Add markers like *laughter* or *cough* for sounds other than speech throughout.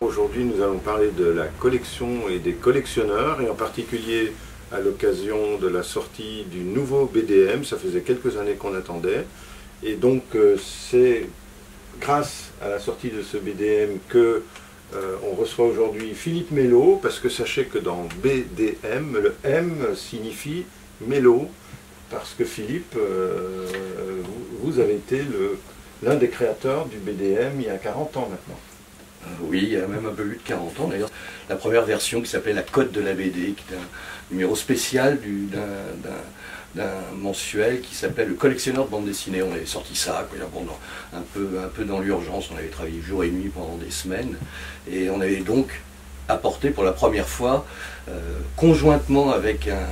Aujourd'hui, nous allons parler de la collection et des collectionneurs, et en particulier à l'occasion de la sortie du nouveau BDM. Ça faisait quelques années qu'on attendait. Et donc, euh, c'est grâce à la sortie de ce BDM que euh, on reçoit aujourd'hui Philippe Mello, parce que sachez que dans BDM, le M signifie Mello, parce que Philippe, euh, vous, avez été l'un des créateurs du BDM il y a 40 ans maintenant. Oui, il y a même un peu plus de 40 ans d'ailleurs. La première version qui s'appelait La Côte de la BD, qui était un numéro spécial du- d'un- mensuel qui s'appelle Le collectionneur de bande dessinée. On avait sorti ça peu, un peu dans l'urgence. On avait travaillé jour et nuit pendant des semaines. Et on avait donc apporté pour la première fois, euh, conjointement avec un,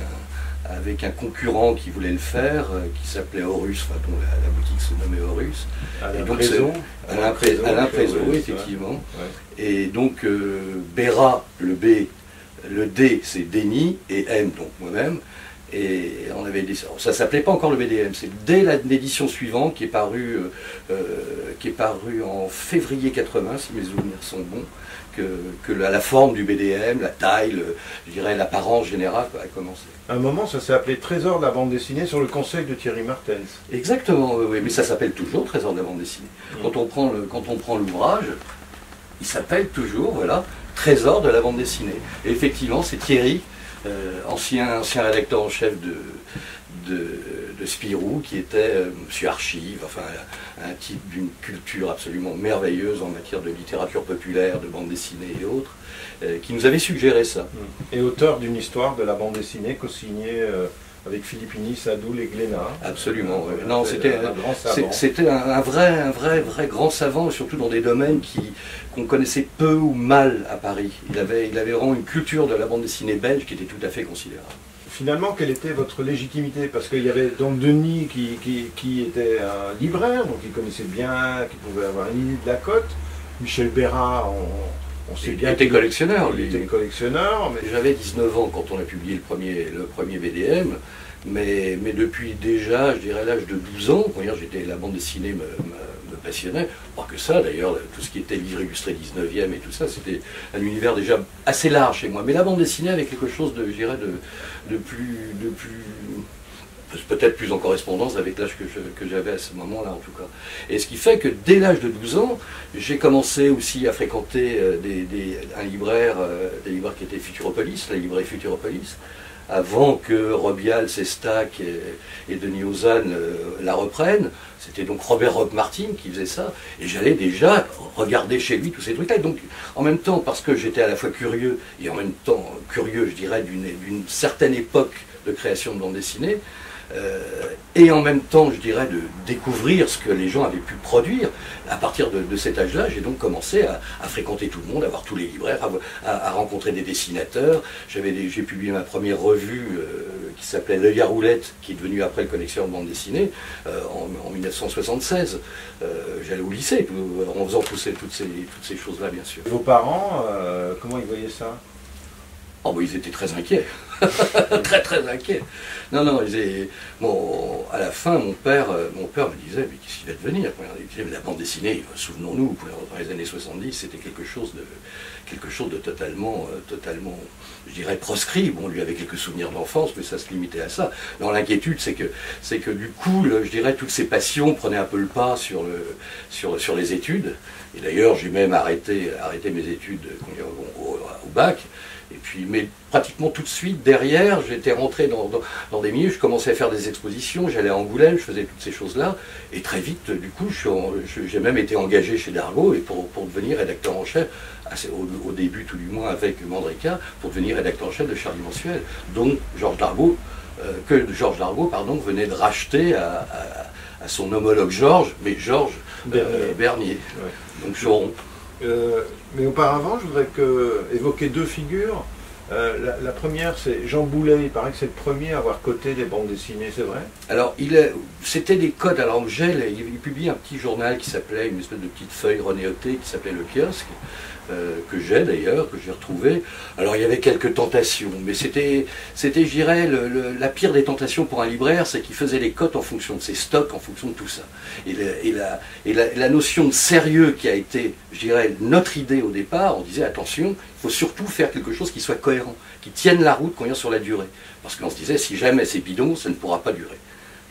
avec un concurrent qui voulait le faire, euh, qui s'appelait Horus, enfin, dont la, la boutique se nommait Horus. Alain Et donc, Prézon. Alain Pré- Alain effectivement. ouais. Et donc, euh, Béra, le B, le D, c'est Déni, et M, donc moi-même. Et on avait des, ça s'appelait pas encore le BDM, c'est dès l'édition suivante qui est parue, euh, euh, qui est parue en février 80, si mes souvenirs sont bons, que, que la, la forme du BDM, la taille, le- je dirais l'apparence générale a commencé. À un moment, ça s'est appelé Trésor de la bande dessinée sur le conseil de Thierry Martens. Exactement, oui, mais ça s'appelle toujours Trésor de la bande dessinée. Quand on prend le, quand on prend l'ouvrage, il s'appelle toujours, voilà, Trésor de la bande dessinée. Et effectivement, c'est Thierry, euh, ancien, ancien rédacteur en chef de, de, de Spirou, qui était euh, monsieur Archive, enfin un type d'une culture absolument merveilleuse en matière de littérature populaire, de bande dessinée et autres, euh, qui nous avait suggéré ça. Et auteur d'une histoire de la bande dessinée co-signée euh, avec Philippini, Sadoul et Glénat. Absolument, Euh. Non, c'était un vrai, un vrai, vrai grand savant, surtout dans des domaines qui qu'on connaissait peu ou mal à Paris. Il avait, il avait vraiment une culture de la bande dessinée belge qui était tout à fait considérable. Finalement, quelle était votre légitimité? Parce qu'il y avait donc Denis qui, qui, qui était un libraire, donc il connaissait bien, qui pouvait avoir une idée de la cote. Michel Bérat, on, on sait Il bien était qu'il- collectionneur, il était collectionneur, mais J'avais 19 ans quand on a publié le premier, le premier BDM, mais, mais depuis déjà, je dirais l'âge de 12 ans, quand j'étais la bande dessinée me, me- me passionnait. Pas que ça d'ailleurs, tout ce qui était livre illustré 19e et tout ça, c'était un univers déjà assez large chez moi. Mais la bande dessinée avait quelque chose de, de, plus, de plus peut-être plus en correspondance avec l'âge que j'avais à ce moment-là en tout cas. Et ce qui fait que dès l'âge de 12 ans, j'ai commencé aussi à fréquenter euh, un libraire, euh, des libraires qui étaient Futuropolis, la librairie Futuropolis, avant que Robial, Sestac et, Denis Ozanne euh, la reprennent. C'était donc Robert Rock Martin qui faisait ça. Et j'allais déjà regarder chez lui tous ces trucs-là. Donc, en même temps, parce que j'étais à la fois curieux et en même temps curieux, je dirais, d'une certaine époque de création de bande dessinée, et en même temps, je dirais, de découvrir ce que les gens avaient pu produire. À partir de, de cet âge-là, j'ai donc commencé à, à fréquenter tout le monde, à voir tous les libraires, à, vo- à- à rencontrer des dessinateurs. J'ai publié ma première revue euh, qui s'appelait L'œil à roulette, qui est devenue après le collection de bande dessinée, euh, en, en 1976. Euh, J'allais au lycée, en faisant tous ces- toutes ces, toutes ces choses-là, bien sûr. vos parents, euh, comment ils voyaient ça? Oh, bah, ils étaient très inquiets. *laughs* très, très inquiets. Non, non, bon, à la fin, mon père, euh, mon père me disait, mais qu'est-ce qu'il va devenir? Il la bande dessinée, souvenons-nous, dans les années 70, c'était quelque chose de, quelque chose de totalement, euh, totalement, je dirais, proscrit. Bon, lui avait quelques souvenirs d'enfance, mais ça se limitait à ça. L'inquiétude, c'est que, c'est que du coup, je dirais, toutes ces passions prenaient un peu le pas sur, le, sur, sur les études. Et d'ailleurs, j'ai même arrêté, arrêté mes études au bac. Et puis, mais pratiquement tout de suite derrière, j'étais rentré dans, dans, dans des milieux, je commençais à faire des expositions, j'allais à Angoulême, je faisais toutes ces choses-là. Et très vite, du coup, j'ai même été engagé chez Dargaud et pour, pour devenir rédacteur en chef, au, au début tout du moins avec Mandrika, pour devenir rédacteur en chef de Charlie Mensuel, dont Georges Dargaud, euh, que Georges Dargaud, pardon, venait de racheter à, à- à son homologue Georges, mais Georges euh, Bernier. Bernier. Ouais. Donc Choron. Euh, mais auparavant, je voudrais que, évoquer deux figures. Euh, la, première, c'est Jean Boulet. Il paraît que c'est le premier à avoir coté des bandes dessinées, c'est vrai? Alors, c'était des codes. Alors, Angèle, il, il publie un petit journal qui s'appelait, une espèce de petite feuille renéotée qui s'appelait Le Kiosque. Euh, que j'ai d'ailleurs, que j'ai retrouvé. Alors il y avait quelques tentations, mais c'était, je dirais, la pire des tentations pour un libraire, c'est qu'il faisait les cotes en fonction de ses stocks, en fonction de tout ça. Et, la, notion de sérieux qui a été, je dirais, notre idée au départ, on disait attention, il faut surtout faire quelque chose qui soit cohérent, qui tienne la route quand il sur la durée. Parce qu'on se disait, si jamais c'est bidon, ça ne pourra pas durer.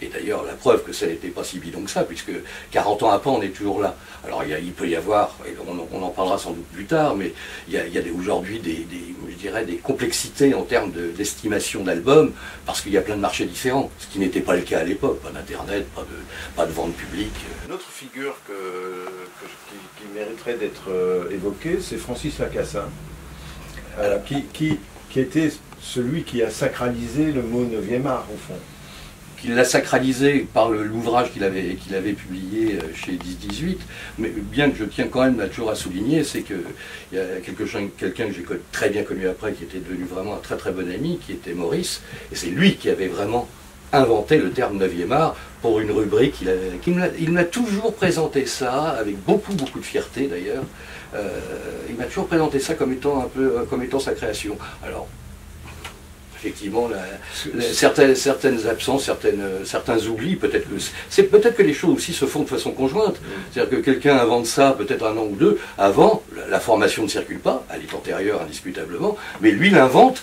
Et d'ailleurs, la preuve que ça n'était pas si bidon que ça, puisque 40 ans après, on est toujours là. Alors, il, peut y avoir, et on, en parlera sans doute plus tard, mais il y a, aujourd'hui des, je dirais, des complexités en termes d'estimation d'albums, parce qu'il y a plein de marchés différents, ce qui n'était pas le cas à l'époque. Pas d'Internet, pas de, pas de vente publique. Une autre figure qui, mériterait d'être euh, évoquée, c'est Francis Lacassin, euh, qui, qui, qui était celui qui a sacralisé le mot 9e art, au fond. Il l'a sacralisé par l'ouvrage qu'il avait, qu'il avait publié euh, chez 10-18, mais bien que je tiens quand même toujours à souligner, c'est qu'il y a quelqu'un que j'ai très bien connu après, qui était devenu vraiment un très très bon ami, qui était Maurice, et c'est lui qui avait vraiment inventé le terme 9e art pour une rubrique. Il, m'a toujours présenté ça, avec beaucoup beaucoup de fierté d'ailleurs, euh, il m'a toujours présenté ça comme étant un peu comme étant sa création. Alors, effectivement certaines, certaines absences, certaines, certains oublis. Peut-être que c'est peut-être que les choses aussi se font de façon conjointe. C'est-à-dire que quelqu'un invente ça peut-être un an ou deux avant. La, formation ne circule pas, elle est antérieure indiscutablement, mais lui l'invente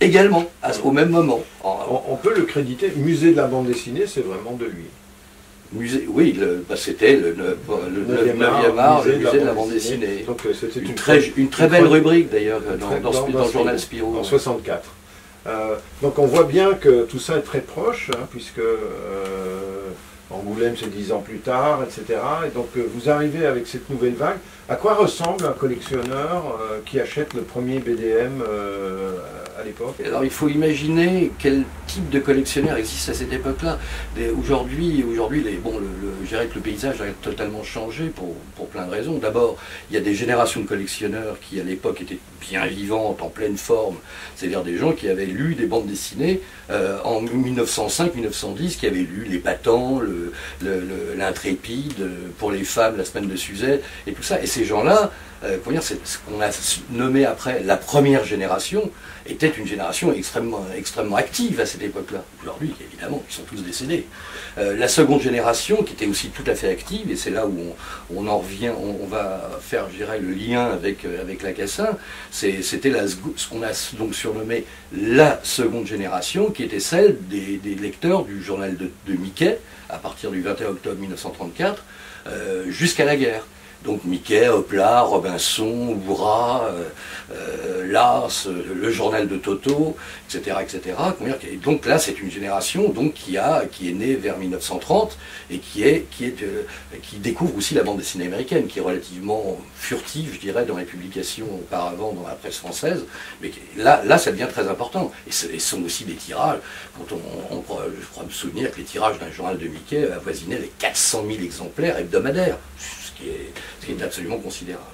également au même moment. On, peut le créditer. Musée de la bande dessinée, c'est vraiment de lui. Musée, oui, bah, c'était le, 9e art, le musée de la, bande dessinée. Donc, euh, une, très, une très belle rubrique d'ailleurs dans, dans, le journal Spirou. En 64. Euh, donc on voit bien que tout ça est très proche, hein, puisque euh, Angoulême c'est dix ans plus tard, etc. Et donc euh, vous arrivez avec cette nouvelle vague. À quoi ressemble un collectionneur qui achète le premier BDM Alors il faut imaginer quel type de collectionneur existe à cette époque-là. Aujourd'hui, aujourd'hui le, je dirais que le paysage a totalement changé pour, pour plein de raisons. D'abord, il y a des générations de collectionneurs qui à l'époque étaient bien vivantes, en pleine forme, c'est-à-dire des gens qui avaient lu des bandes dessinées euh, en 1905-1910, qui avaient lu Les Patents, L'Intrépide, pour les femmes, La Semaine de Suzette, et tout ça. Et ces gens-là, euh, ce qu'on a nommé après la première génération, était une génération extrêmement, extrêmement active à cette époque-là. Aujourd'hui, évidemment, ils sont tous décédés. Euh, la seconde génération, qui était aussi tout à fait active, et c'est là où on, en revient, on, va faire, le lien avec, euh, avec c'était ce qu'on a donc surnommé la seconde génération, qui était celle des, lecteurs du journal de, Mickey, à partir du 21 octobre 1934, jusqu'à la guerre. Donc Mickey, Hopla, Robinson, Oura, euh, euh, Lars, le journal de Toto, etc. etc. Donc là, c'est une génération qui, a, qui est née vers 1930 et qui, euh, découvre aussi la bande dessinée américaine, qui est relativement furtive, je dirais, dans les publications auparavant dans la presse française. Mais là, ça devient très important. Et ce sont aussi des tirages. Quand on, on, je crois me souvenir que les tirages d'un journal de Mickey avoisinaient les 400 000 exemplaires hebdomadaires qui est, absolument considérable.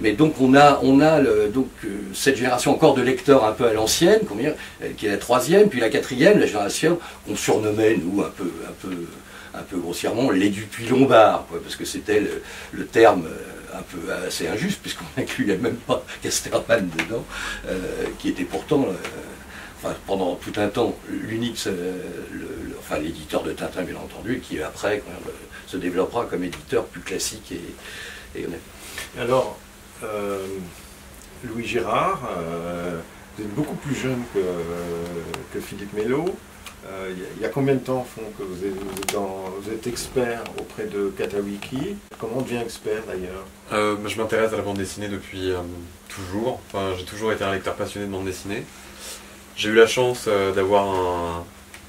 Mais donc on a, on a donc, euh, cette génération encore de lecteurs un peu à l'ancienne, euh, qui est la troisième, puis la quatrième, la génération qu'on surnommait, nous, un peu, un peu, un peu grossièrement, les Dupuis Lombard, parce que c'était le, terme euh, un peu assez injuste, puisqu'on *laughs* n'incluait même pas Casterman dedans, qui était pourtant, pendant tout un temps, l'unique, enfin l'éditeur de Tintin, bien entendu, qui après, se développera comme éditeur plus classique et, et Alors, euh, Louis Girard, euh, vous êtes beaucoup plus jeune que, que Philippe Mello. Euh, il y, a combien de temps font que vous êtes, vous êtes, expert auprès de Katawiki? Comment on devient expert d'ailleurs? Je m'intéresse à la bande dessinée depuis toujours. Enfin, J'ai toujours été un lecteur passionné de bande dessinée. J'ai eu la chance d'avoir un,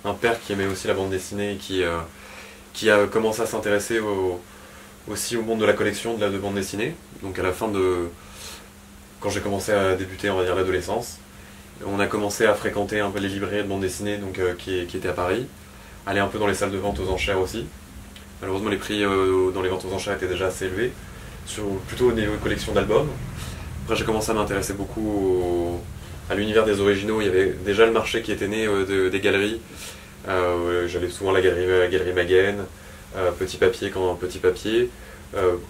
un, père qui aimait aussi la bande dessinée et qui, qui a commencé à s'intéresser aussi au monde de la collection de la de bande dessinée. Donc à la fin de. Quand j'ai commencé à débuter, on va dire, l'adolescence, on a commencé à fréquenter un peu les librairies de bande dessinée donc, euh, qui, étaient à Paris, aller un peu dans les salles de vente aux enchères aussi. Malheureusement, les prix euh, dans les ventes aux enchères étaient déjà assez élevés, sur, plutôt au niveau de collection d'albums. Après, j'ai commencé à m'intéresser beaucoup à l'univers des originaux. Il y avait déjà le marché qui était né euh, des galeries euh, j'allais souvent la galerie, la galerie Maguen, euh, Petit Papier quand Petit Papier.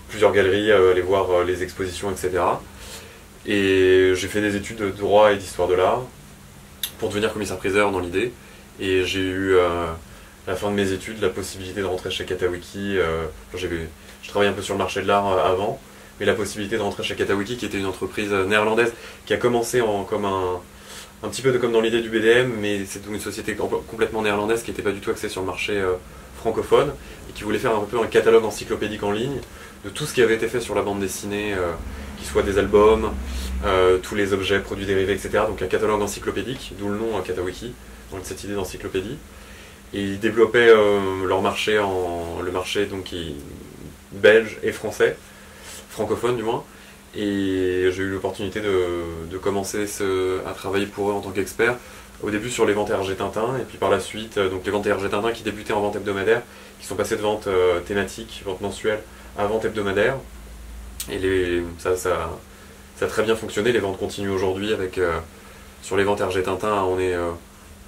plusieurs galeries, aller voir les expositions, etc. Et j'ai fait des études de droit et d'histoire de l'art pour devenir commissaire-priseur dans l'idée. Et j'ai eu, à la fin de mes études, la possibilité de rentrer chez Katawiki. je travaillais un peu sur le marché de l'art avant, mais la possibilité de rentrer chez Katawiki, qui était une entreprise néerlandaise qui a commencé en, comme un, un petit peu comme dans l'idée du BDM, mais c'est une société complètement néerlandaise qui n'était pas du tout axée sur le marché euh, francophone et qui voulait faire un peu un catalogue encyclopédique en ligne de tout ce qui avait été fait sur la bande dessinée, euh, qui soit des albums, euh, tous les objets, produits dérivés, etc. Donc un catalogue encyclopédique, d'où le nom Katawiki, donc cette idée d'encyclopédie. Et ils développaient leur marché en le marché donc belge et français, francophone du moins. Et j'ai eu l'opportunité de, commencer à travailler pour eux en tant qu'expert. Au début sur les ventes RG Tintin, et puis par la suite, euh, donc les ventes RG Tintin qui débutaient en vente hebdomadaire, qui sont passées de ventes euh, thématiques, ventes mensuelles, à vente hebdomadaire. Et les, ça, ça, a très bien fonctionné, les ventes continuent aujourd'hui avec, euh, sur les ventes RG Tintin, on est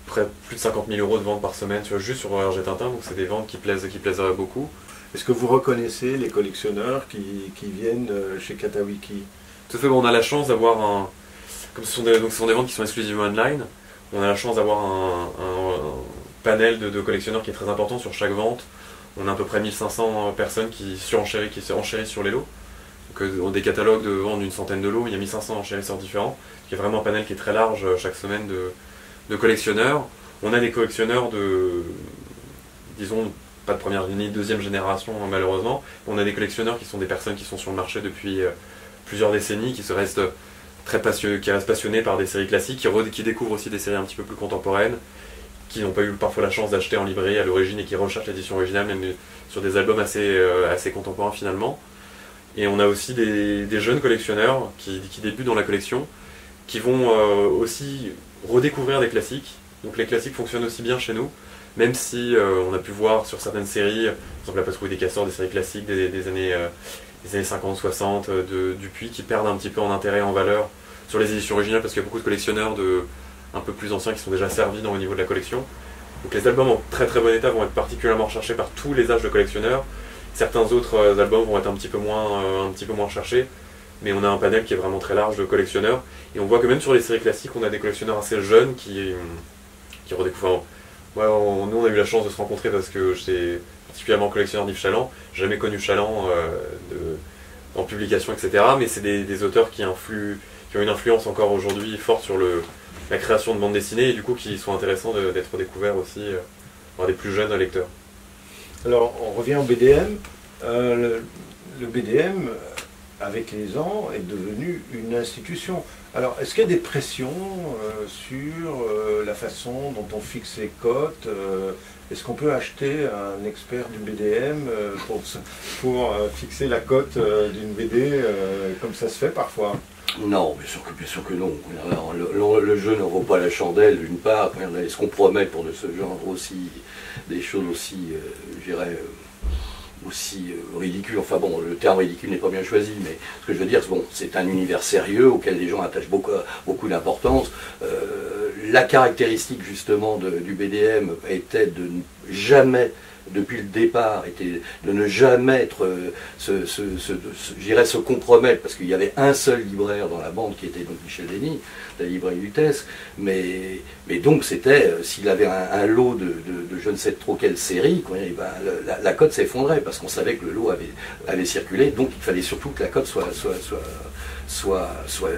près plus de 50 000 euros de ventes par semaine, juste sur RG Tintin, donc c'est des ventes qui plaisent, qui plaisent beaucoup. Est-ce que vous reconnaissez les collectionneurs qui, viennent euh, chez Katawiki Tout à fait, on a la chance d'avoir un. Comme ce sont, des, donc ce sont des ventes qui sont exclusivement online, on a la chance d'avoir un, panel de, collectionneurs qui est très important sur chaque vente. On a à peu près 1500 personnes qui surenchérissent, qui sur les lots. Donc, euh, des catalogues de vente d'une centaine de lots, il y a 1500 enchérisseurs différents. Il y a vraiment un panel qui est très large euh, chaque semaine de, de collectionneurs. On a des collectionneurs de, disons, pas de première ni de deuxième génération malheureusement. On a des collectionneurs qui sont des personnes qui sont sur le marché depuis euh, plusieurs décennies, qui se restent très passionnés, qui par des séries classiques, qui, découvrent aussi des séries un petit peu plus contemporaines, qui n'ont pas eu parfois la chance d'acheter en librairie à l'origine et qui recherchent l'édition originale, même sur des albums assez, euh, contemporains finalement. Et on a aussi des, jeunes collectionneurs qui, débutent dans la collection, qui vont euh, aussi redécouvrir des classiques. Donc les classiques fonctionnent aussi bien chez nous, même si euh, on a pu voir sur certaines séries, par exemple la patrouille des casseurs, des séries classiques des, années, des années 50, 60, euh, de Dupuis, qui perdent un petit peu en intérêt en valeur sur les éditions originales, parce qu'il y a beaucoup de collectionneurs de, un peu plus anciens qui sont déjà servis dans niveau de la collection. Donc les albums en très très bon état vont être particulièrement recherchés par tous les âges de collectionneurs. Certains autres euh, albums vont être un petit peu moins, un petit peu moins recherchés, mais on a un panel qui est vraiment très large de collectionneurs. Et on voit que même sur les séries classiques, on a des collectionneurs assez jeunes qui, qui redécouvrent nous, on a eu la chance de se rencontrer parce que j'étais particulièrement collectionneur d'Yves Chaland. Jamais connu Chaland euh, en publication, etc. Mais c'est des, auteurs qui, ont une influence encore aujourd'hui forte sur la création de bande dessinée et du coup qui sont intéressants d'être découverts aussi euh, par des plus jeunes lecteurs. Alors, on revient au BDM. Euh, le, BDM, avec les ans, est devenu une institution. Alors, est-ce qu'il y a des pressions euh, sur euh, la façon dont on fixe les cotes euh, Est-ce qu'on peut acheter un expert du BDM pour, fixer la cote d'une BD comme ça se fait parfois? Non, bien sûr que, bien sûr que non. Le, jeu ne vaut pas la chandelle, d'une part. Est-ce qu'on promet pour de ce genre aussi des choses aussi, je dirais, aussi euh, ridicule. Enfin bon, le terme ridicule n'est pas bien choisi, mais ce que je veux dire, bon, c'est un univers sérieux auquel les gens attachent beaucoup, beaucoup d'importance. Euh, la caractéristique justement du BDM était de jamais depuis le départ était de ne jamais être, euh, se, compromettre, parce qu'il y avait un seul libraire dans la bande qui était donc Michel Denis, la librairie Lutèce, mais, mais donc c'était, euh, s'il avait un, lot de, je ne sais trop quelle série, eh ben, la, cote s'effondrait, parce qu'on savait que le lot avait, avait circulé, donc il fallait surtout que la cote soit, soit, soit, soit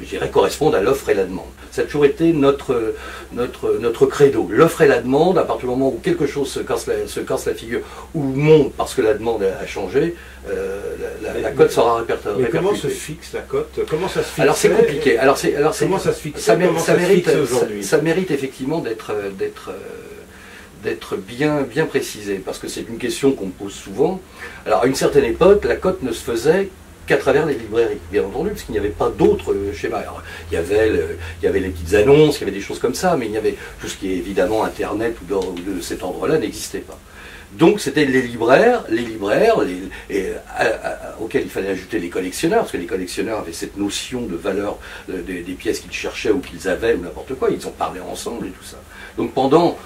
je dirais, corresponde à l'offre et la demande. Ça a toujours été notre, notre, notre credo. L'offre et la demande, à partir du moment où quelque chose se casse la, se casse la figure ou monte parce que la demande a changé, euh, la, cote sera répertoriée. Mais comment se fixe la cote? Comment ça se fixe Alors c'est compliqué. Alors c'est, alors comment ça se fixe? Ça, mérite, ça, mérite effectivement d'être, d'être, d'être bien, bien précisé, parce que c'est une question qu'on me pose souvent. Alors à une certaine époque, la cote ne se faisait qu'à travers les librairies, bien entendu, parce qu'il n'y avait pas d'autres euh, schémas. il, y avait les petites annonces, il y avait des choses comme ça, mais il y avait tout ce qui est évidemment Internet ou de, cet ordre-là n'existait pas. Donc c'était les libraires, les libraires et, auxquels il fallait ajouter les collectionneurs, parce que les collectionneurs avaient cette notion de valeur euh, des, pièces qu'ils cherchaient ou qu'ils avaient ou n'importe quoi, ils ont parlé ensemble et tout ça. Donc pendant,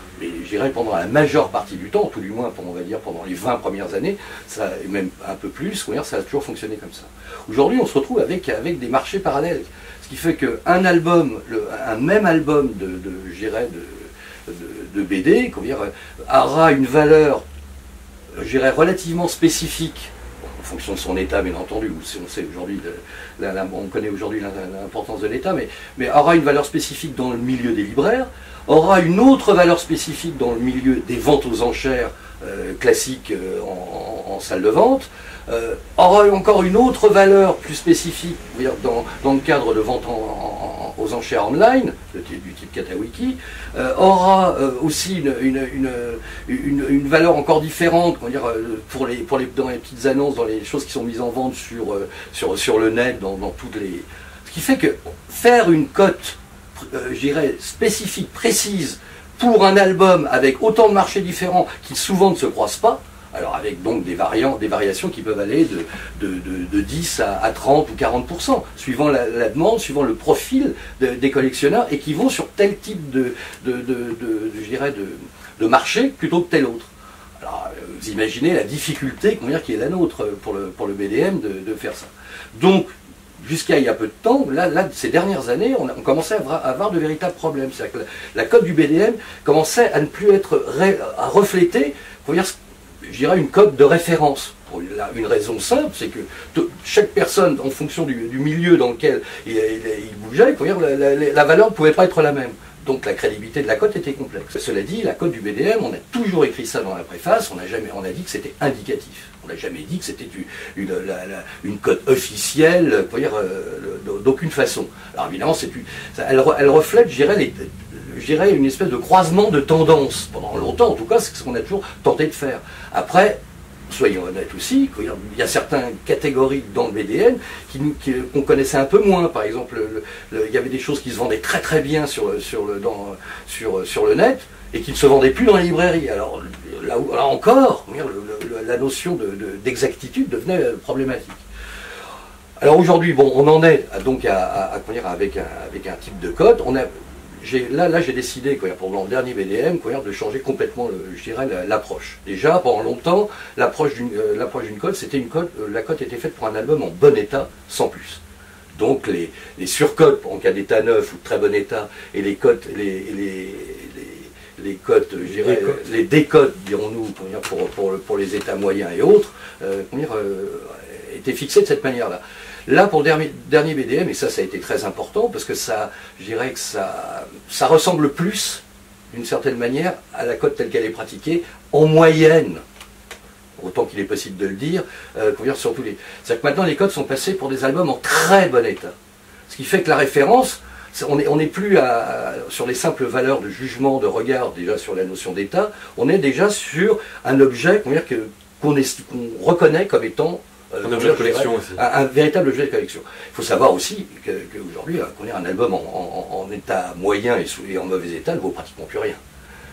dirais pendant la majeure partie du temps, tout du moins on va dire pendant les 20 premières années, ça, et même un peu plus, ça a toujours fonctionné comme ça. Aujourd'hui, on se retrouve avec, avec des marchés parallèles. Ce qui fait qu'un album, un même album de, de BD, aura une valeur relativement spécifique en fonction de son état, bien entendu. On sait aujourd'hui, on connaît aujourd'hui l'importance de l'état, mais, aura une valeur spécifique dans le milieu des libraires, aura une autre valeur spécifique dans le milieu des ventes aux enchères euh, classiques euh, en, salle de vente, euh, aura encore une autre valeur plus spécifique dans, le cadre de vente aux enchères online, du type Katawiki, euh, aura euh, aussi une, une, valeur encore différente dire, pour les, pour les, dans les petites annonces, dans les choses qui sont mises en vente sur, sur, sur le net, dans, dans toutes les... Ce qui fait que faire une cote, je dirais, spécifique, précise, pour un album avec autant de marchés différents qui souvent ne se croisent pas, alors avec donc des, variants, des variations qui peuvent aller de, de, 10 à, 30 ou 40%, suivant la, demande, suivant le profil des collectionneurs, et qui vont sur tel type de, je dirais de, marché plutôt que tel autre. Alors vous imaginez la difficulté qui est la nôtre pour le, pour le BDM de, faire ça. Donc, jusqu'à il y a peu de temps, là, là ces dernières années, on, commençait à avoir, de véritables problèmes. C'est-à-dire que la, cote du BDM commençait à ne plus être à refléter dire, je dirais, une cote de référence. Pour une raison simple, c'est que chaque personne, en fonction du, milieu dans lequel il, bougeait, la, valeur ne pouvait pas être la même. Donc la crédibilité de la cote était complexe. Cela dit, la cote du BDM, on a toujours écrit ça dans la préface, on a, jamais, on a dit que c'était indicatif. On n'a jamais dit que c'était une, cote officielle, euh, d'aucune façon. Alors évidemment, elle, elle, reflète, je dirais, les, je dirais, une espèce de croisement de tendances. Pendant longtemps, en tout cas, c'est ce qu'on a toujours tenté de faire. Après, soyons honnêtes aussi, il y a certaines catégories dans le BDN qu'on connaissait un peu moins. Par exemple, il y avait des choses qui se vendaient très très bien sur, sur, le, sur, sur le net et qui ne se vendaient plus dans les librairies. Alors là, là encore, la notion d'exactitude devenait problématique. Alors aujourd'hui, bon, on en est donc à, à, avec, un, avec un type de code. On a, là, là j'ai décidé, pendant le dernier BDM, de changer complètement, je dirais, l'approche. Déjà, pendant longtemps, l'approche d'une euh, cote, c'était une cote, euh, la cote était faite pour un album en bon état, sans plus. Donc les, les surcotes en cas d'état neuf ou de très bon état, et les cotes, les, les, les cotes, je dirais, les décotes, dirons-nous, pour, pour, pour, les états moyens et autres, euh, étaient fixées de cette manière-là. Là, pour le dernier, BDM, et ça, ça a été très important, parce que ça, je dirais que ça, ressemble plus, d'une certaine manière, à la cote telle qu'elle est pratiquée, en moyenne, autant qu'il est possible de le dire, euh, dire sur tous les... C'est-à-dire que maintenant, les codes sont passés pour des albums en très bon état. Ce qui fait que la référence, on n'est plus sur les simples valeurs de jugement, de regard, déjà sur la notion d'état, on est déjà sur un objet qu'on reconnaît comme étant un objet de collection aussi. Un, véritable objet de collection. Il faut savoir aussi qu'aujourd'hui, qu'on ait un album en, état moyen et, en mauvais état ne vaut pratiquement plus rien.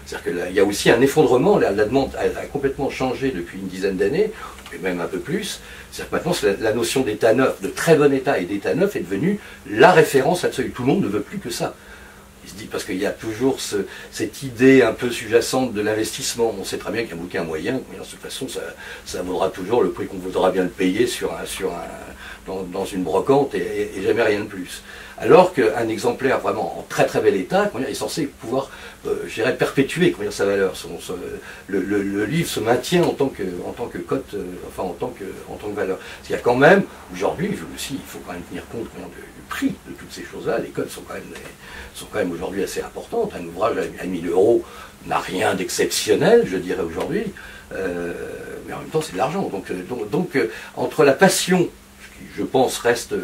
C'est-à-dire qu'il y a aussi un effondrement, la, demande a, complètement changé depuis une dizaine d'années, et même un peu plus. C'est-à-dire que maintenant, la, notion d'état neuf, de très bon état et d'état neuf est devenue la référence absolue. Tout le monde ne veut plus que ça parce qu'il y a toujours cette idée un peu sous-jacente de l'investissement. On sait très bien qu'un bouquin moyen, de toute façon, ça, vaudra toujours le prix qu'on voudra bien le payer sur un, sur un, dans, une brocante et, jamais rien de plus. Alors qu'un exemplaire vraiment en très très bel état est censé pouvoir, euh, perpétuer sa valeur. le, livre se maintient en tant que, en tant que cote, euh, enfin en tant que, en tant que valeur. C'est-à-dire quand même, aujourd'hui, il faut quand même tenir compte du prix de toutes ces choses-là. Les cotes sont quand même même aujourd'hui assez importantes. Un ouvrage à 1000 euros n'a rien d'exceptionnel, je dirais aujourd'hui, euh, mais en même temps c'est de l'argent. Donc, euh, donc, euh, entre la passion, qui je pense reste,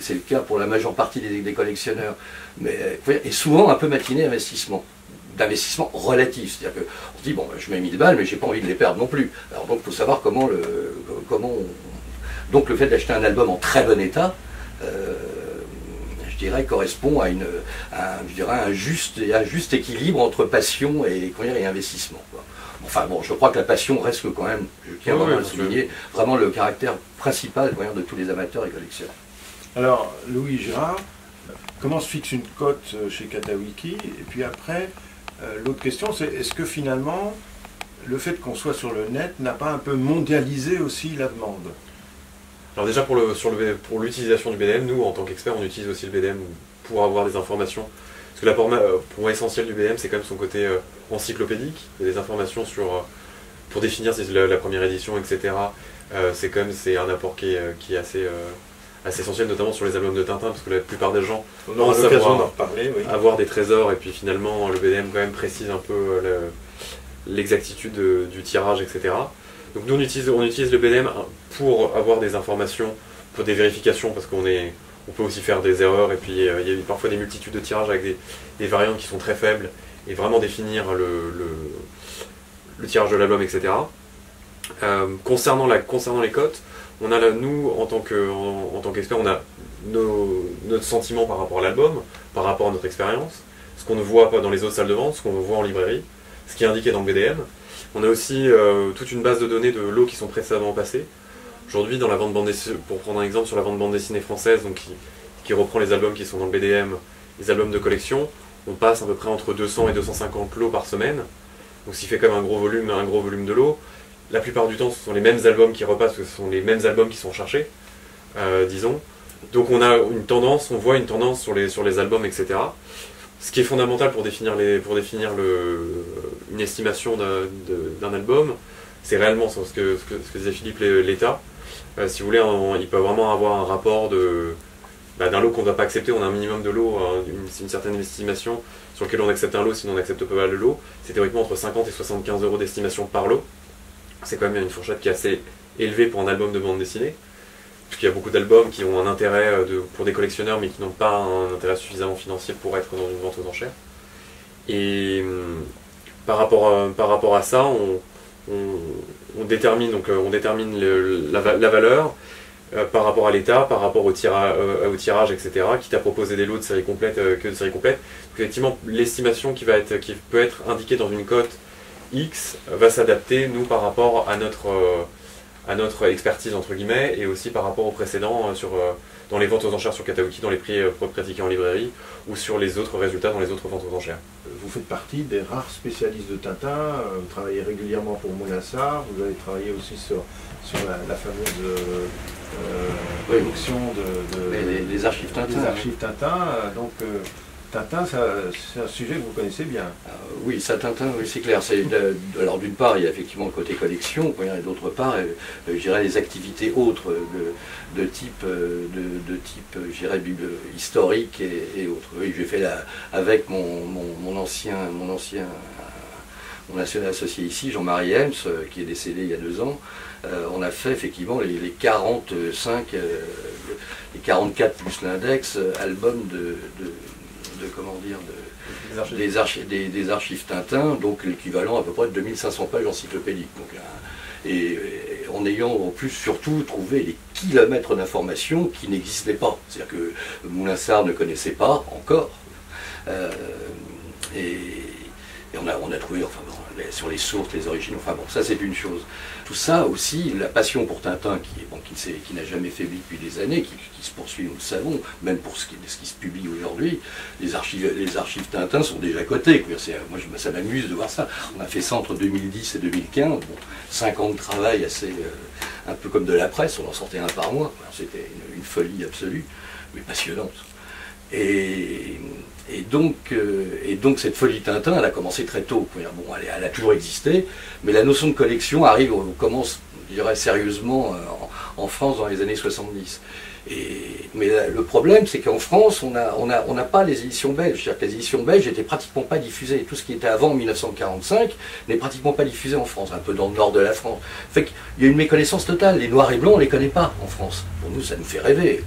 c'est le cas pour la majeure partie des, collectionneurs, mais, et souvent un peu matiné investissement d'investissement relatif. C'est-à-dire qu'on se dit, bon, je mets 1000 balles, mais j'ai pas envie de les perdre non plus. Alors donc, il faut savoir comment le... Comment Donc le fait d'acheter un album en très bon état, je dirais, correspond à, une, je dirais, un, juste, un juste équilibre entre passion et, et investissement. Enfin bon, je crois que la passion reste quand même, je tiens vraiment à le souligner, vraiment le caractère principal de tous les amateurs et collectionneurs. Alors, Louis Girard, comment se fixe une cote chez Katawiki? Et puis après, l'autre question, c'est est-ce que finalement, le fait qu'on soit sur le net n'a pas un peu mondialisé aussi la demande? Alors déjà pour l'utilisation du BDM, nous en tant qu'experts, on utilise aussi le BDM pour avoir des informations. Parce que l'apport pour essentiel du BDM, c'est quand même son côté encyclopédique. Il y a des informations sur pour définir la, la première édition, etc. Euh, c'est quand même c'est un apport qui est, euh, qui est assez, euh, assez essentiel, notamment sur les albums de Tintin, parce que la plupart des gens On aura l'occasion d'en reparler, avoir des trésors, et puis finalement le BDM quand même précise un peu l'exactitude du tirage, etc. Donc nous on utilise, le BDM pour avoir des informations, pour des vérifications, parce qu'on peut aussi faire des erreurs, et puis il y a parfois des multitudes de tirages avec des, variantes qui sont très faibles, et vraiment définir le, le tirage de l'album, etc. Euh, concernant, la, concernant les cotes, on a nous, en tant qu'experts, on a notre sentiment par rapport à l'album, par rapport à notre expérience, ce qu'on ne voit pas dans les autres salles de vente, ce qu'on voit en librairie, ce qui est indiqué dans le BDM. On a aussi euh, toute une base de données de lots qui sont précédemment passés. Aujourd'hui, dans la bande pour prendre un exemple sur la vente bande dessinée française, qui, reprend les albums qui sont dans le BDM, les albums de collection, on passe à peu près entre 200 et 250 lots par semaine. Donc, ce qui fait quand même un gros volume, un gros volume de lots la plupart du temps, ce sont les mêmes albums qui repassent, ce sont les mêmes albums qui sont cherchés, euh, disons. Donc on a une tendance, on voit une tendance sur les albums, etc. Ce qui est fondamental pour définir, une estimation d'un album, c'est réellement ce que, disait Philippe, l'état. Euh, si vous voulez, il peut vraiment avoir un rapport bah, d'un lot qu'on ne va pas accepter, on a un minimum de lot, hein, une, une, certaine estimation sur lequel on accepte un lot, sinon on n'accepte pas le lot. C'est théoriquement entre 50 et 75 euros d'estimation par lot c'est quand même une fourchette qui est assez élevée pour un album de bande dessinée. Puisqu'il y a beaucoup d'albums qui ont un intérêt euh, pour des collectionneurs, mais qui n'ont pas un intérêt suffisamment financier pour être dans une vente aux enchères. Et hum, par, rapport à, par rapport à ça, on, détermine, donc, euh, on détermine la, valeur euh, par rapport à l'état, par rapport au, tirage, etc., qui t'a proposé des lots de série complète que de série complète. effectivement, l'estimation qui, qui peut être indiquée dans une cote X va s'adapter, nous, par rapport à notre, à notre expertise, entre guillemets, et aussi par rapport aux précédents euh, sur, euh, dans les ventes aux enchères sur Katawiki, dans les prix pratiqués en librairie, ou sur les autres résultats dans les autres ventes aux enchères. Vous faites partie des rares spécialistes de Tintin, vous travaillez régulièrement pour Mounassar, vous avez travaillé aussi sur, sur la, fameuse collection de, des, archives Tintin. Des archives Tintin, donc Tintin, c'est un sujet que vous connaissez bien. Euh, oui, ça, Tintin, oui, c'est clair. alors d'une part, il y a effectivement le côté collection, et d'autre part, euh, je dirais les activités autres de, type, euh, de, type, historique et, autres. Oui, j'ai fait avec mon, ancien, mon ancien, mon national associé ici, Jean-Marie Hems, qui est décédé il y a deux ans. on a fait effectivement les, 45, les 44 plus l'index albums de comment dire de, des, archives. Des, archives Tintin, donc l'équivalent à peu près de 2500 pages encyclopédiques. Donc, euh, et, en ayant en plus surtout trouvé des kilomètres d'informations qui n'existaient pas. C'est-à-dire que Moulinsard ne connaissait pas encore. Euh, et, on, a, on a trouvé, enfin sur les sources, les origines, enfin bon, ça c'est une chose. Tout ça aussi, la passion pour Tintin, qui, bon, qui, n'a jamais faibli depuis des années, qui, se poursuit, nous le savons, même pour ce qui, se publie aujourd'hui, les archives, Tintin sont déjà cotées. Moi, ça m'amuse de voir ça. On a fait ça entre 2010 et 2015, bon, 5 ans de travail assez, euh, un peu comme de la presse, on en sortait un par mois. C'était une folie absolue, mais passionnante. Et, donc, euh, et donc cette folie Tintin, elle a commencé très tôt. Bon, elle, a toujours existé, mais la notion de collection arrive, commence, je sérieusement euh, en, France dans les années 70. Et, mais le problème, c'est qu'en France, on n'a pas les éditions belges. C'est-à-dire que les éditions belges n'étaient pratiquement pas diffusées. Tout ce qui était avant 1945 n'est pratiquement pas diffusé en France, un peu dans le nord de la France. Fait qu'il y a une méconnaissance totale. Les noirs et blancs, on ne les connaît pas en France. Pour nous, ça nous fait rêver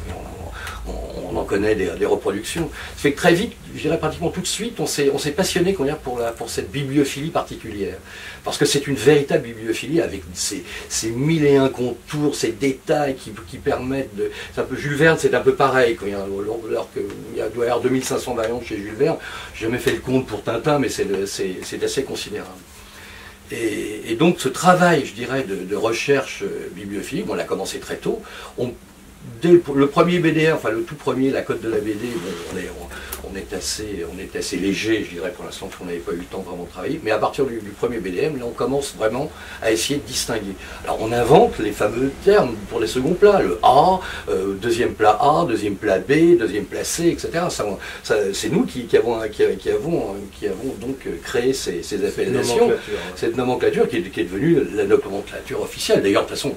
en connaît des, reproductions. Ça fait que très vite, je dirais pratiquement tout de suite, on s'est, passionné pour, pour cette bibliophilie particulière. Parce que c'est une véritable bibliophilie avec ces, mille et un contours, ces détails qui, permettent de. Un peu Jules Verne, c'est un peu pareil. Il y a, il y a, doit y avoir 2500 variantes chez Jules Verne. J'ai jamais fait le compte pour Tintin, mais c'est, assez considérable. Et, donc ce travail, je dirais, de, recherche bibliophilique, on l'a commencé très tôt. On, dès le, premier BD, enfin le tout premier, la code de la BD, on, est, on, est assez, on est assez léger, je dirais, pour l'instant, parce qu'on n'avait pas eu le temps vraiment de travailler. Mais à partir du, premier BDM, là, on commence vraiment à essayer de distinguer. Alors, on invente les fameux termes pour les seconds plats, le A, euh, deuxième plat A, deuxième plat B, deuxième plat C, etc. c'est nous qui, avons, qui, avons, qui avons donc créé ces, ces appellations, cette nomenclature qui est, qui est devenue la nomenclature officielle. D'ailleurs, de toute façon,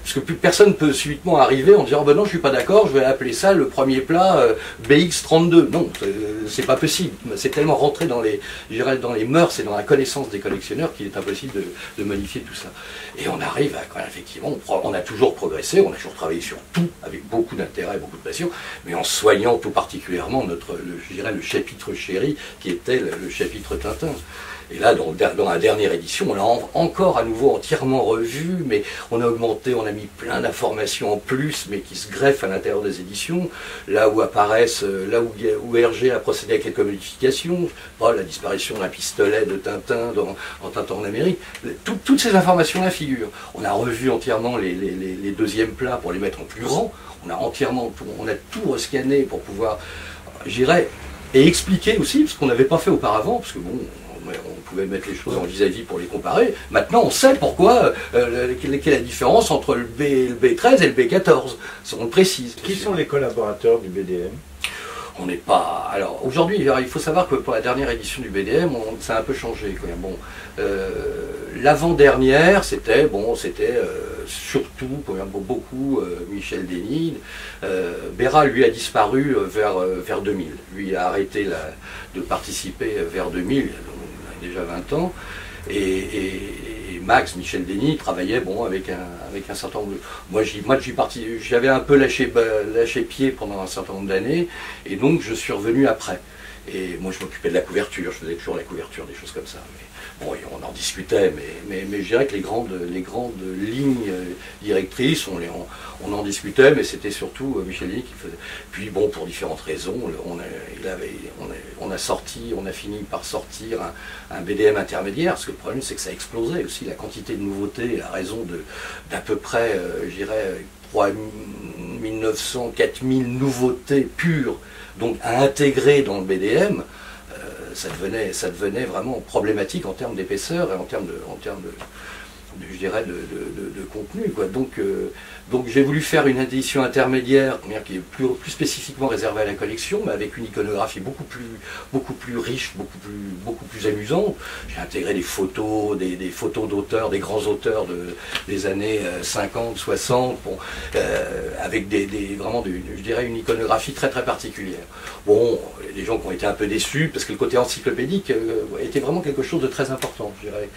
parce que plus personne ne peut subitement arriver en disant oh ben non je suis pas d'accord, je vais appeler ça le premier plat euh, BX32. Non, c'est pas possible. C'est tellement rentré dans les, dans les mœurs et dans la connaissance des collectionneurs qu'il est impossible de, modifier tout ça. Et on arrive à effectivement, on, a toujours progressé, on a toujours travaillé sur tout avec beaucoup d'intérêt, beaucoup de passion, mais en soignant tout particulièrement notre, le, le chapitre chéri qui était le chapitre Tintin. Et là, dans, la dernière édition, on l'a encore à nouveau entièrement revu, mais on a augmenté, on a mis plein d'informations en plus, mais qui se greffent à l'intérieur des éditions. Là où apparaissent, euh, là où, où Hergé a procédé à quelques modifications, la disparition d'un pistolet de Tintin en Tintin en Amérique, toutes ces informations-là figurent. On a revu entièrement les, deuxièmes plats pour les mettre en plus grand. On a entièrement, on a tout rescanné pour pouvoir, j'irais, et expliquer aussi, ce qu'on n'avait pas fait auparavant, parce que bon, on pouvait mettre les choses en vis-à-vis pour les comparer. Maintenant, on sait pourquoi, euh, quelle est la différence entre le, B, le B13 et le B14. On le précise. Qui sont les collaborateurs du BDM on n'est pas. Alors aujourd'hui, il faut savoir que pour la dernière édition du BDM, ça a un peu changé. Bon, euh, l'avant-dernière, c'était bon, c'était euh, surtout pour beaucoup Michel Denis. Béra lui a disparu vers vers 2000. Lui a arrêté de participer vers 2000 déjà 20 ans. Et, Max, Michel Denis, travaillait bon, avec, un, avec un certain nombre de... Moi, j'avais un peu lâché, lâché pied pendant un certain nombre d'années, et donc je suis revenu après. Et moi, je m'occupais de la couverture, je faisais toujours la couverture, des choses comme ça. Mais, bon, on en discutait, mais, mais, je dirais que les grandes, les grandes lignes directrices, on, les, on, en discutait, mais c'était surtout euh, Michel qui faisait. Puis, bon, pour différentes raisons, on a, il avait, on a, sorti, on a fini par sortir un, BDM intermédiaire, parce que le problème, c'est que ça explosait aussi, la quantité de nouveautés, à raison d'à peu près, euh, je dirais, 3900, 4000 nouveautés pures donc à intégrer dans le BDM, euh, ça, devenait, vraiment problématique en termes d'épaisseur et en termes de, je dirais, de, contenu. Quoi. Donc, euh, donc j'ai voulu faire une édition intermédiaire qui est plus, spécifiquement réservée à la collection, mais avec une iconographie beaucoup plus, beaucoup plus riche, beaucoup plus, beaucoup plus amusante. J'ai intégré des photos, des, photos d'auteurs, des grands auteurs de, des années 50, euh, 60, bon, euh, avec des, vraiment, je dirais, une iconographie très très particulière. Bon, des gens qui ont été un peu déçus parce que le côté encyclopédique était vraiment quelque chose de très important, je dirais.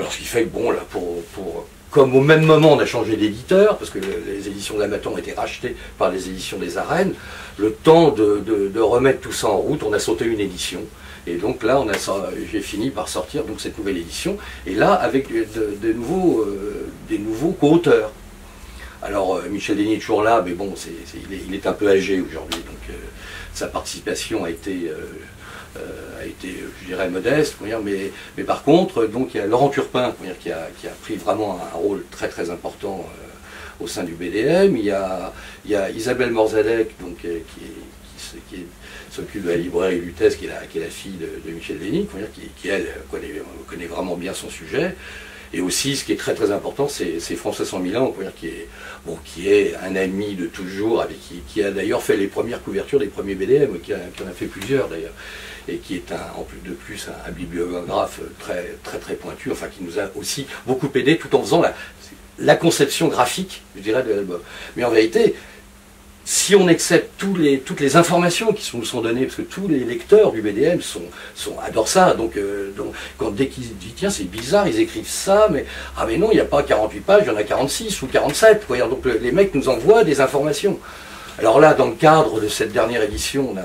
Alors ce qui fait que, bon, là, pour, pour comme au même moment on a changé d'éditeur, parce que les éditions d'Amaton ont été rachetées par les éditions des arènes, le temps de, remettre tout ça en route, on a sauté une édition. Et donc là, j'ai fini par sortir donc, cette nouvelle édition, et là avec de, nouveaux, euh, des nouveaux co-auteurs. Alors euh, Michel Denis est toujours là, mais bon, il, est, un peu âgé aujourd'hui, donc euh, sa participation a été a été, je dirais, modeste. Mais, mais par contre, donc, il y a Laurent Turpin qui, a, pris vraiment un rôle très très important euh, au sein du BDM. Il y a, il y Isabelle Morzadek donc, euh, qui, s'occupe de la librairie Lutèce, qui est la, qui est la fille de, Michel Denis, qui, elle connaît, vraiment bien son sujet. Et aussi, ce qui est très très important, c'est François Milan, qui est, bon, qui est un ami de toujours, avec qui, qui a d'ailleurs fait les premières couvertures des premiers BDM, qui, en a fait plusieurs d'ailleurs et qui est un, en plus de plus un, bibliographe très très très pointu, enfin qui nous a aussi beaucoup aidé tout en faisant la, conception graphique, je dirais, de l'album. Mais en vérité, si on accepte toutes les informations qui nous sont données, parce que tous les lecteurs du BDM adorent ça, donc, euh, dès qu'ils disent tiens c'est bizarre, ils écrivent ça, mais ah mais non, il n'y a pas 48 pages, il y en a 46 ou 47. Donc les mecs nous envoient des informations. Alors là, dans le cadre de cette dernière édition, on a,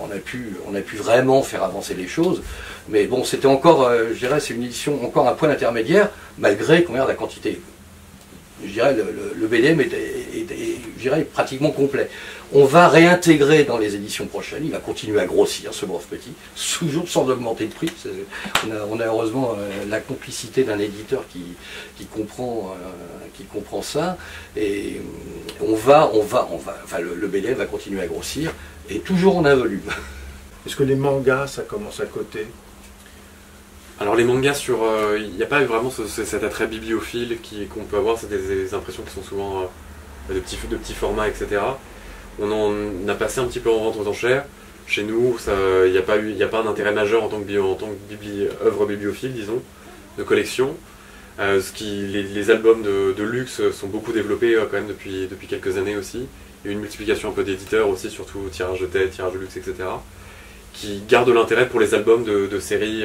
on a, pu, on a pu vraiment faire avancer les choses. Mais bon, c'était encore, euh, je dirais, c'est une édition encore un point intermédiaire, malgré combien la quantité. Je dirais, le, BDM était, dirais, pratiquement complet. On va réintégrer dans les éditions prochaines, il va continuer à grossir ce Brave Petit, toujours sans augmenter de prix. On a, heureusement euh, la complicité d'un éditeur qui, qui, comprend, euh, qui comprend ça. Et on va, on va, on va, enfin, le, le va continuer à grossir et toujours en un volume. Est-ce que les mangas, ça commence à côté? Alors les mangas sur, il n'y a pas vraiment cet attrait bibliophile qu'on peut avoir, c'est des, impressions qui sont souvent de petits, de formats, etc on en a passé un petit peu en vente aux enchères. Chez nous, il n'y a pas eu, a pas d'intérêt majeur en tant que, en tant que œuvre bibliophile, disons, de collection. Euh, les, albums de, luxe sont beaucoup développés euh, quand même depuis, quelques années aussi. Il y a une multiplication un peu d'éditeurs aussi, surtout tirage de tête, tirage de luxe, etc. Qui gardent l'intérêt pour les albums de, séries,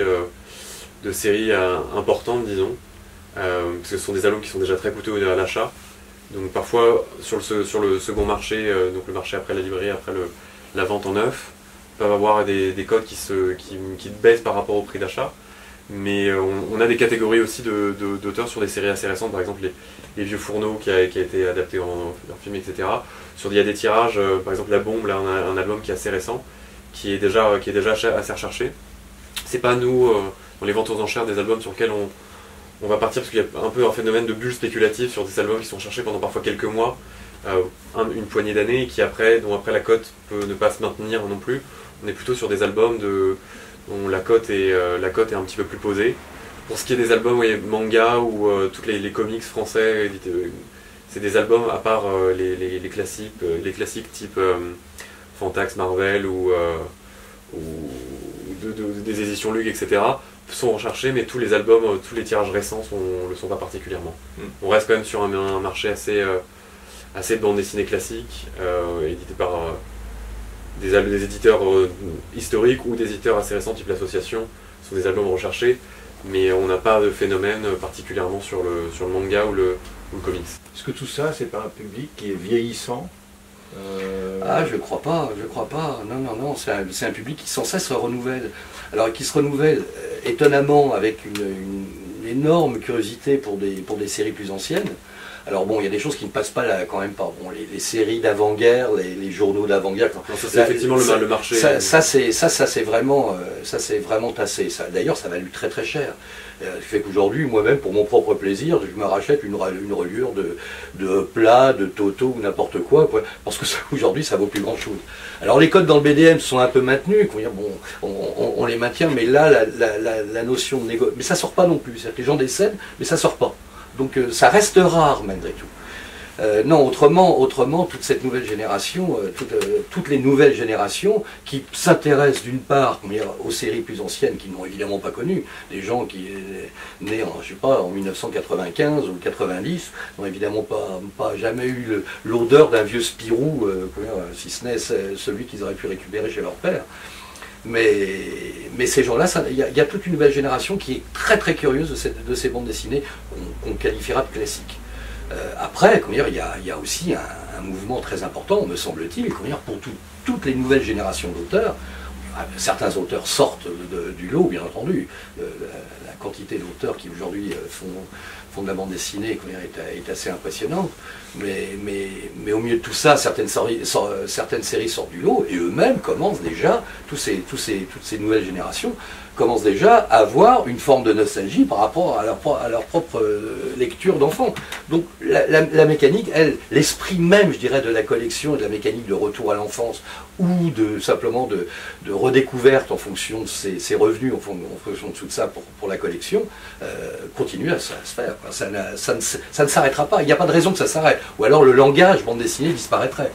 de séries euh, importantes, disons. parce que ce sont des albums qui sont déjà très coûteux à l'achat. Donc parfois sur le, sur le second marché, euh, donc le marché après la librairie, après la vente en neuf, peuvent avoir des, codes qui, se, qui, baissent par rapport au prix d'achat. Mais euh, on, a des catégories aussi d'auteurs sur des séries assez récentes, par exemple les, Vieux Fourneaux qui a, été adapté en, film, etc. Sur, il y a des tirages, euh, par exemple La Bombe, là a un album qui est assez récent, qui est déjà, qui est déjà assez recherché. C'est pas nous, dans les ventes aux enchères, des albums sur lesquels on, on va partir parce qu'il y a un peu un phénomène de bulle spéculative sur des albums qui sont cherchés pendant parfois quelques mois, euh, une poignée d'années, et qui après, dont après la cote peut ne pas se maintenir non plus. On est plutôt sur des albums de, dont la cote est, euh, est un petit peu plus posée. Pour ce qui est des albums manga ou euh, tous les, comics français, c'est des albums à part les, classiques, les classiques type Fantax, Marvel ou, des éditions Lug, etc sont recherchés, mais tous les albums, euh, tous les tirages récents ne le sont pas particulièrement. Hmm. On reste quand même sur un, marché assez, euh, assez de bande dessinée classique, euh, édité par des, des, éditeurs historiques ou des éditeurs assez récents, type l'association, sont des albums recherchés, mais on n'a pas de phénomène particulièrement sur le, sur le manga ou le, ou le comics. Est-ce que tout ça, c'est pas un public qui est vieillissant ah, je crois pas, je crois pas. Non, non, non, c'est un, public qui sans cesse se renouvelle. Alors, qui se renouvelle étonnamment avec une, énorme curiosité pour des, pour des séries plus anciennes. Alors bon, il y a des choses qui ne passent pas là, quand même pas. Bon, les, séries d'avant-guerre, les, journaux d'avant-guerre. Ça c'est effectivement le, le, marché. Ça, ça c'est ça, ça c'est vraiment, euh, ça c'est vraiment tassé. D'ailleurs, ça valu très très cher. Euh, ce qui fait qu'aujourd'hui, moi-même, pour mon propre plaisir, je me rachète une, reliure de, de plat, de Toto ou n'importe quoi, parce que *laughs* aujourd'hui, ça vaut plus grand-chose. Alors les codes dans le BDM sont un peu maintenus, bon, on, les maintient, mais là, la, notion de négo... Mais ça sort pas non plus. C'est-à-dire que les gens décèdent, mais ça sort pas. Donc euh, ça reste rare malgré tout. Euh, non, autrement, toute cette nouvelle génération, euh, toutes les nouvelles générations qui s'intéressent d'une part aux séries plus anciennes qui n'ont évidemment pas connu, des gens qui nés en, je en 1995 ou 90 n'ont évidemment pas, jamais eu l'odeur d'un vieux Spirou, si ce n'est celui qu'ils auraient pu récupérer chez leur père. Mais, mais ces gens-là, il y, a toute une nouvelle génération qui est très très curieuse de, ces bandes dessinées qu'on qualifiera de classiques. Euh, après, il y, a, aussi un, mouvement très important, me semble-t-il, pour toutes les nouvelles générations d'auteurs. Ah, certains auteurs sortent du lot, bien entendu. Euh, la, quantité d'auteurs qui aujourd'hui euh, font, de la bande dessinée est, assez impressionnante. Mais, au milieu de tout ça, certaines, séries sortent du lot et eux-mêmes commencent déjà, toutes ces nouvelles générations, commencent déjà à avoir une forme de nostalgie par rapport à leur, propre euh, lecture d'enfant. Donc la, mécanique, elle, l'esprit même, je dirais, de la collection et de la mécanique de retour à l'enfance, ou de simplement de, redécouverte en fonction de ses, revenus, en, fonction de tout ça pour, la collection, euh, continue à, se faire. Ça ne s'arrêtera pas. Il n'y a pas de raison que ça s'arrête. Ou alors le langage bande dessinée disparaîtrait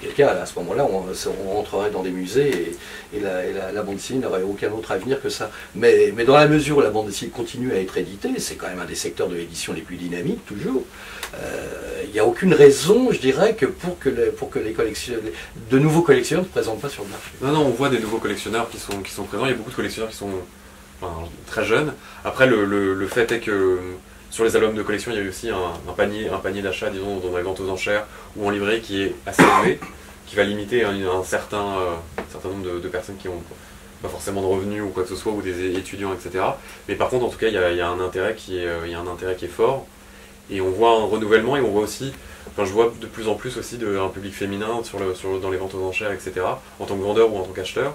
quelqu'un, à ce moment-là, on, rentrerait dans des musées et, la, bande dessinée n'aurait aucun autre avenir que ça. Mais, mais, dans la mesure où la bande dessinée continue à être éditée, c'est quand même un des secteurs de l'édition les plus dynamiques, toujours. Euh, il n'y a aucune raison, je dirais, que pour que, pour que les de nouveaux collectionneurs ne se présentent pas sur le marché. Non, non, on voit des nouveaux collectionneurs qui sont, qui sont présents. Il y a beaucoup de collectionneurs qui sont très jeunes. Après, le, le fait est que sur les albums de collection, il y a eu aussi un, panier, un panier d'achat, disons, dans la vente aux enchères ou en livret qui est assez élevé, qui va limiter un, certain, euh, certain nombre de, personnes qui ont pas forcément de revenus ou quoi que ce soit, ou des étudiants, etc. Mais par contre, en tout cas, il y a, un, intérêt qui est, fort. Et on voit un renouvellement et on voit aussi, enfin je vois de plus en plus aussi de, un public féminin dans les ventes aux enchères, etc. En tant que vendeur ou en tant qu'acheteur,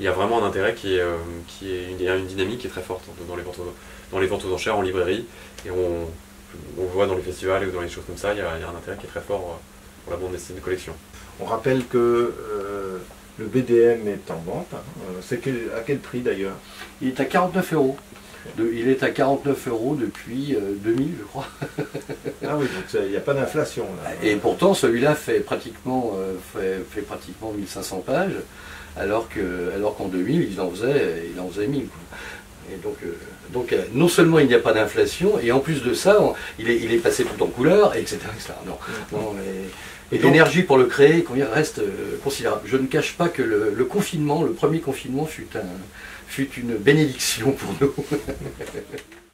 il y a vraiment un intérêt qui est, euh, qui est une, une, dynamique qui est très forte dans les ventes aux, dans les ventes aux enchères en librairie. Et on, on voit dans les festivals ou dans les choses comme ça, il y, a, il y, a, un intérêt qui est très fort euh, pour la bande dessinée de collection. On rappelle que euh, le BDM est en vente. Hein. C'est quel, à quel prix d'ailleurs? Il est à 49 euros. De, il est à 49 euros depuis euh, 2000, je crois. *laughs* ah oui, donc il n'y a pas d'inflation. Et pourtant, celui-là fait pratiquement, euh, fait, fait, pratiquement 1500 pages, alors qu'en alors qu'en 2000, il en faisait, il en faisait 1000. Quoi. Et donc, euh, donc non seulement il n'y a pas d'inflation, et en plus de ça, on, il, est, il est passé tout en couleur, etc. etc. Non, non, et, et l'énergie pour le créer reste considérable. Je ne cache pas que le, le confinement, le premier confinement, fut un, fut une bénédiction pour nous. *laughs*